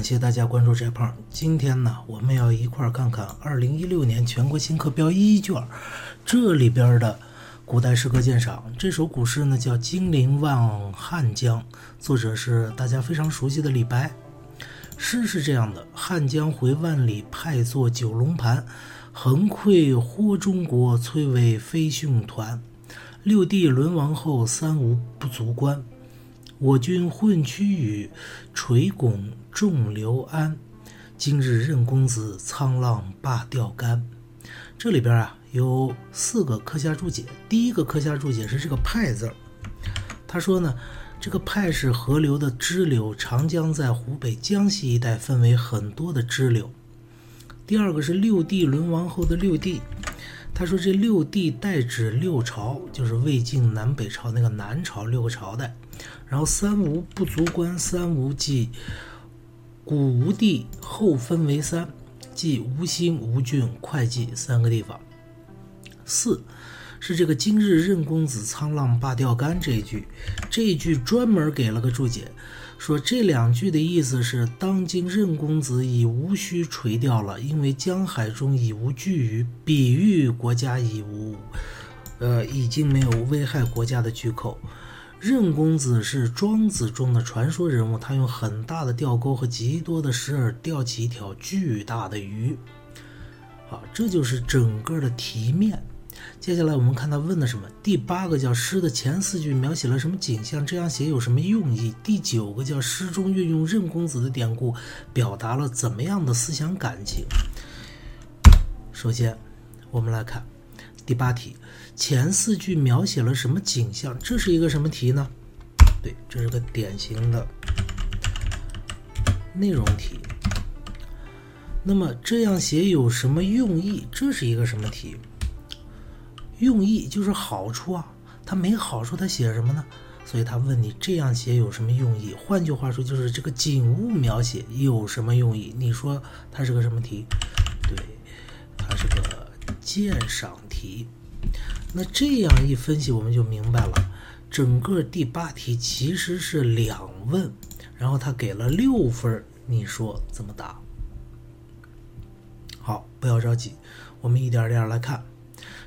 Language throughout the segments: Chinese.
感谢大家关注翟胖。今天呢，我们要一块儿看看二零一六年全国新课标一卷这里边的古代诗歌鉴赏。这首古诗呢叫《金陵望汉江》，作者是大家非常熟悉的李白。诗是这样的：汉江回万里，派作九龙盘。横溃豁中国，崔嵬飞讯团。六帝沦亡后，三吴不足观。我军混区与，垂拱众刘安。今日任公子，沧浪罢钓竿。这里边啊有四个课下注解。第一个课下注解是这个“派”字他说呢，这个“派”是河流的支流，长江在湖北、江西一带分为很多的支流。第二个是六帝沦亡后的六帝，他说这六帝代指六朝，就是魏晋南北朝那个南朝六个朝代。然后三吴不足观，三吴即古吴地后分为三，即吴兴、吴郡、会稽三个地方。四是这个今日任公子沧浪罢钓竿这一句，这一句专门给了个注解。说这两句的意思是：当今任公子已无需垂钓了，因为江海中已无巨鱼，比喻国家已无，呃，已经没有危害国家的巨口。任公子是庄子中的传说人物，他用很大的钓钩和极多的石饵钓起一条巨大的鱼。好，这就是整个的题面。接下来我们看他问的什么？第八个叫诗的前四句描写了什么景象？这样写有什么用意？第九个叫诗中运用任公子的典故，表达了怎么样的思想感情？首先，我们来看第八题，前四句描写了什么景象？这是一个什么题呢？对，这是个典型的内容题。那么这样写有什么用意？这是一个什么题？用意就是好处啊，他没好处，他写什么呢？所以他问你这样写有什么用意？换句话说，就是这个景物描写有什么用意？你说它是个什么题？对，它是个鉴赏题。那这样一分析，我们就明白了，整个第八题其实是两问，然后他给了六分，你说怎么答？好，不要着急，我们一点点来看。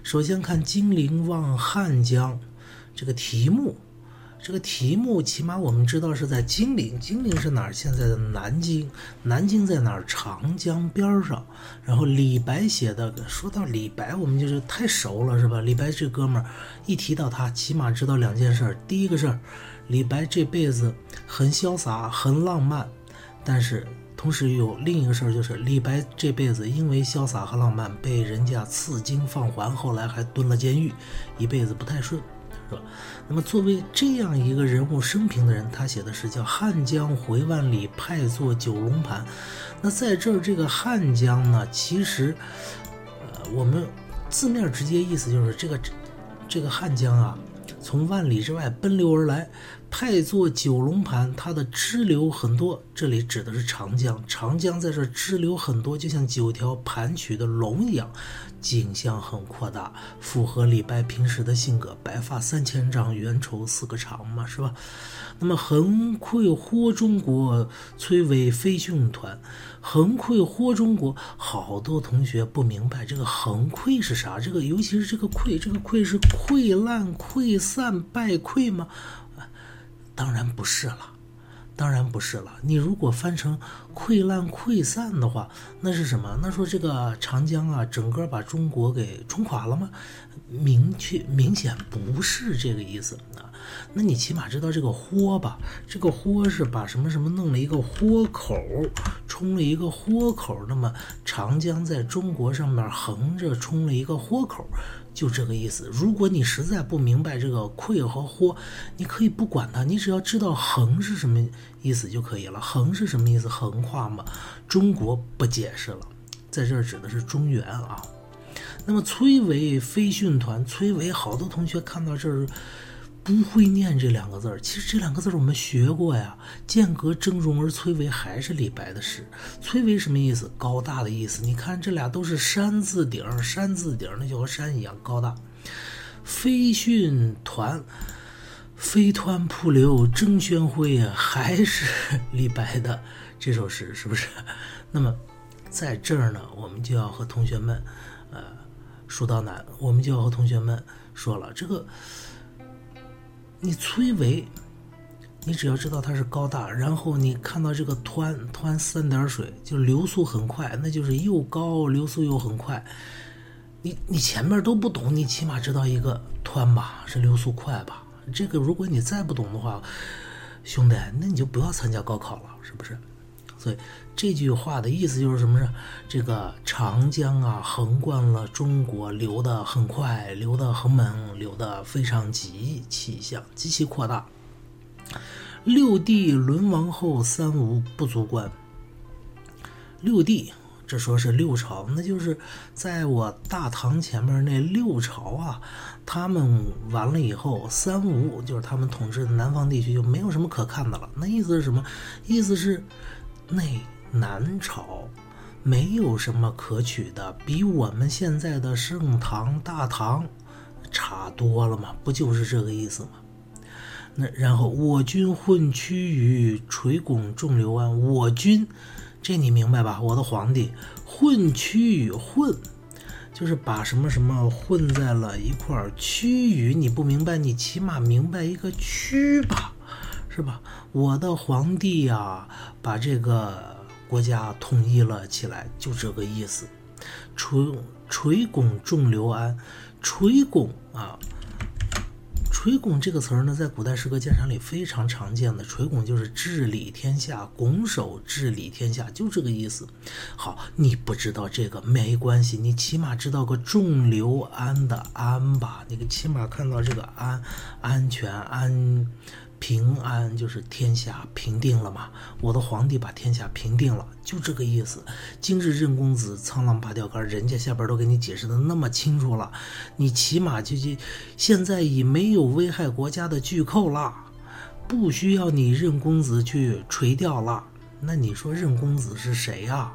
首先看“金陵望汉江”这个题目，这个题目起码我们知道是在金陵。金陵是哪儿？现在的南京。南京在哪儿？长江边上。然后李白写的，说到李白，我们就是太熟了，是吧？李白这哥们儿，一提到他，起码知道两件事。第一个事儿，李白这辈子很潇洒，很浪漫，但是。同时有另一个事儿，就是李白这辈子因为潇洒和浪漫被人家赐金放还，后来还蹲了监狱，一辈子不太顺，那么作为这样一个人物生平的人，他写的是叫“汉江回万里，派作九龙盘”。那在这儿这个汉江呢，其实，呃，我们字面直接意思就是这个这个汉江啊。从万里之外奔流而来，派作九龙盘，它的支流很多。这里指的是长江，长江在这支流很多，就像九条盘曲的龙一样，景象很扩大，符合李白平时的性格。白发三千丈，缘愁似个长嘛，是吧？那么横溃豁中国，崔嵬飞讯团。横溃豁中国，好多同学不明白这个横溃是啥？这个尤其是这个溃，这个溃是溃烂、溃散、败溃吗？当然不是了，当然不是了。你如果翻成溃烂、溃散的话，那是什么？那说这个长江啊，整个把中国给冲垮了吗？明确明显不是这个意思啊。那你起码知道这个豁吧？这个豁是把什么什么弄了一个豁口，冲了一个豁口。那么长江在中国上面横着冲了一个豁口，就这个意思。如果你实在不明白这个愧和豁，你可以不管它，你只要知道横是什么意思就可以了。横是什么意思？横跨嘛。中国不解释了，在这儿指的是中原啊。那么崔嵬飞训团，崔嵬好多同学看到这儿。不会念这两个字儿，其实这两个字儿我们学过呀。剑阁峥嵘而崔嵬，还是李白的诗。崔嵬什么意思？高大的意思。你看这俩都是山字顶，山字顶那就和山一样高大。飞讯团，飞湍瀑流争喧辉，还是李白的这首诗，是不是？那么在这儿呢，我们就要和同学们，呃，说到哪，我们就要和同学们说了，这个你崔嵬，你只要知道他是高大，然后你看到这个湍湍三点水，就流速很快，那就是又高流速又很快。你你前面都不懂，你起码知道一个湍吧，是流速快吧？这个如果你再不懂的话，兄弟，那你就不要参加高考了，是不是？所以这句话的意思就是什么呢？这个长江啊，横贯了中国，流得很快，流得很猛，流得非常急，气象极其扩大。六帝沦亡后，三吴不足观。六帝。这说是六朝，那就是在我大唐前面那六朝啊，他们完了以后，三吴就是他们统治的南方地区就没有什么可看的了。那意思是什么？意思是内南朝没有什么可取的，比我们现在的盛唐、大唐差多了嘛？不就是这个意思吗？那然后我军混区于垂拱重刘安，我军。这你明白吧？我的皇帝混区域混，就是把什么什么混在了一块儿。区域你不明白，你起码明白一个区吧，是吧？我的皇帝呀，把这个国家统一了起来，就这个意思。垂垂拱重刘安，垂拱啊。垂拱这个词儿呢，在古代诗歌鉴赏里非常常见的。垂拱就是治理天下，拱手治理天下，就这个意思。好，你不知道这个没关系，你起码知道个重刘安的安吧？你起码看到这个安，安全安。平安就是天下平定了嘛？我的皇帝把天下平定了，就这个意思。今日任公子沧浪拔钓竿，人家下边都给你解释的那么清楚了，你起码就就现在已没有危害国家的巨寇了，不需要你任公子去垂钓了。那你说任公子是谁呀？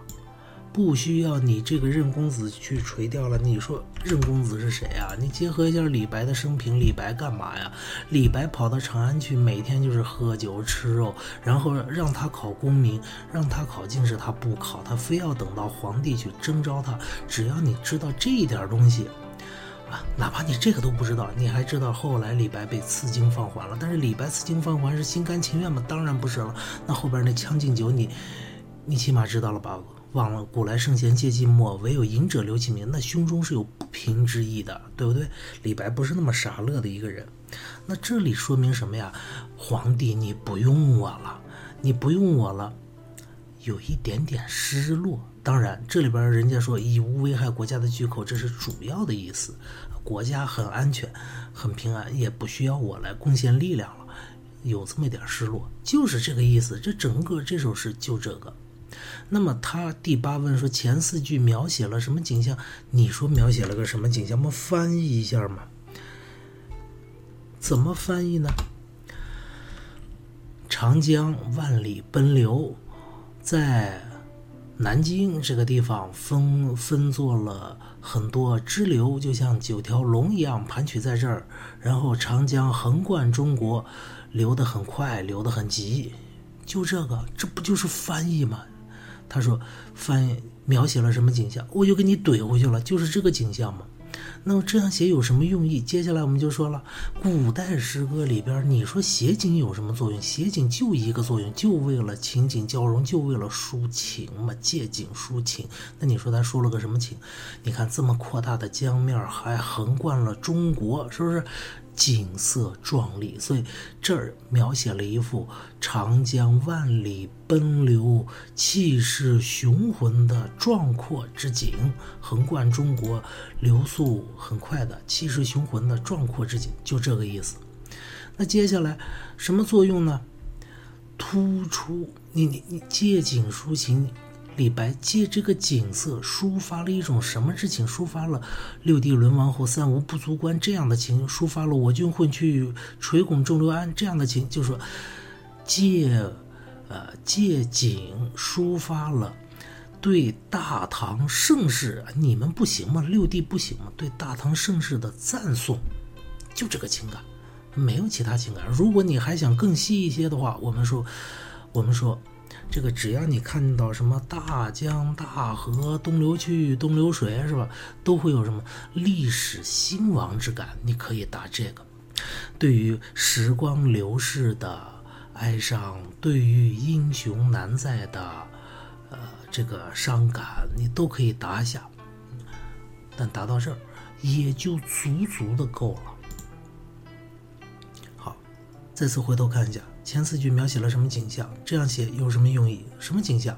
不需要你这个任公子去垂钓了。你说任公子是谁啊？你结合一下李白的生平，李白干嘛呀？李白跑到长安去，每天就是喝酒吃肉，然后让他考功名，让他考进士，他不考，他非要等到皇帝去征召他。只要你知道这一点东西，啊，哪怕你这个都不知道，你还知道后来李白被赐金放还了。但是李白赐金放还是心甘情愿吗？当然不是了。那后边那《将进酒》，你你起码知道了吧？忘了古来圣贤皆寂寞，唯有饮者留其名。那胸中是有不平之意的，对不对？李白不是那么傻乐的一个人。那这里说明什么呀？皇帝，你不用我了，你不用我了，有一点点失落。当然，这里边人家说已无危害国家的巨口，这是主要的意思。国家很安全，很平安，也不需要我来贡献力量了，有这么一点失落，就是这个意思。这整个这首诗就这个。那么他第八问说前四句描写了什么景象？你说描写了个什么景象？我们翻译一下嘛？怎么翻译呢？长江万里奔流，在南京这个地方分分作了很多支流，就像九条龙一样盘曲在这儿。然后长江横贯中国，流得很快，流得很急。就这个，这不就是翻译吗？他说：“翻描写了什么景象，我就给你怼回去了，就是这个景象嘛。那么这样写有什么用意？接下来我们就说了，古代诗歌里边，你说写景有什么作用？写景就一个作用，就为了情景交融，就为了抒情嘛，借景抒情。那你说他说了个什么情？你看这么扩大的江面，还横贯了中国，是不是？”景色壮丽，所以这儿描写了一幅长江万里奔流、气势雄浑的壮阔之景，横贯中国，流速很快的，气势雄浑的壮阔之景，就这个意思。那接下来什么作用呢？突出你你你借景抒情。李白借这个景色抒发了一种什么之情？抒发了六帝沦亡后三吴不足观这样的情，抒发了我军混去垂拱重刘安这样的情，就说借，呃借景抒发了对大唐盛世你们不行吗？六帝不行吗？对大唐盛世的赞颂，就这个情感，没有其他情感。如果你还想更细一些的话，我们说，我们说，这个只要你看到什么大江大河东流去，东流水是吧，都会有什么历史兴亡之感。你可以答这个。对于时光流逝的哀伤，对于英雄难在的，呃，这个伤感，你都可以答一下。但答到这儿，也就足足的够了。好，再次回头看一下前四句描写了什么景象，这样写有什么用意？什么景象？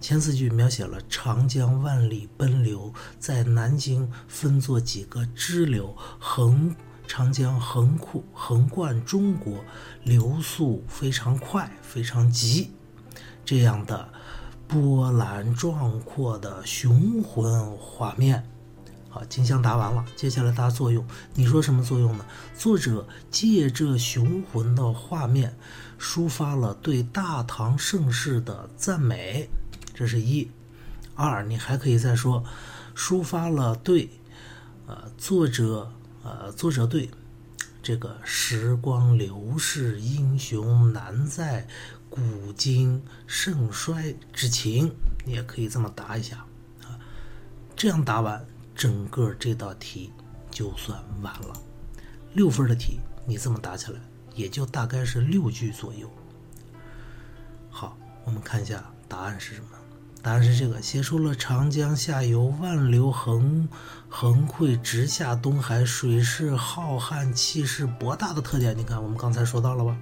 前四句描写了长江万里奔流，在南京分作几个支流，横。长江横库横贯中国，流速非常快，非常急，这样的波澜壮阔的雄浑画面。好，金香答完了，接下来答作用。你说什么作用呢？作者借这雄浑的画面，抒发了对大唐盛世的赞美，这是一。二，你还可以再说，抒发了对，呃，作者。呃，作者对这个时光流逝，英雄难在，古今盛衰之情，你也可以这么答一下啊。这样答完，整个这道题就算完了。六分的题，你这么答起来，也就大概是六句左右。好，我们看一下答案是什么。答案是这个，写出了长江下游万流横横汇直下东海，水势浩瀚，气势博大的特点。你看，我们刚才说到了吧？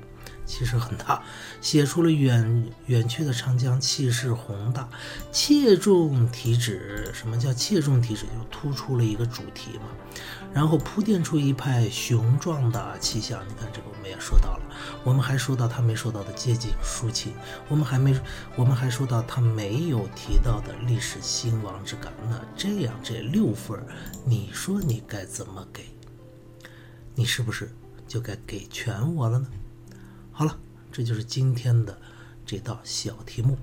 气势很大，写出了远远去的长江气势宏大，切中题旨。什么叫切中题旨？就突出了一个主题嘛。然后铺垫出一派雄壮的气象。你看这个我们也说到了，我们还说到他没说到的借景抒情，我们还没，我们还说到他没有提到的历史兴亡之感。那这样这六分，你说你该怎么给？你是不是就该给全我了呢？好了，这就是今天的这道小题目。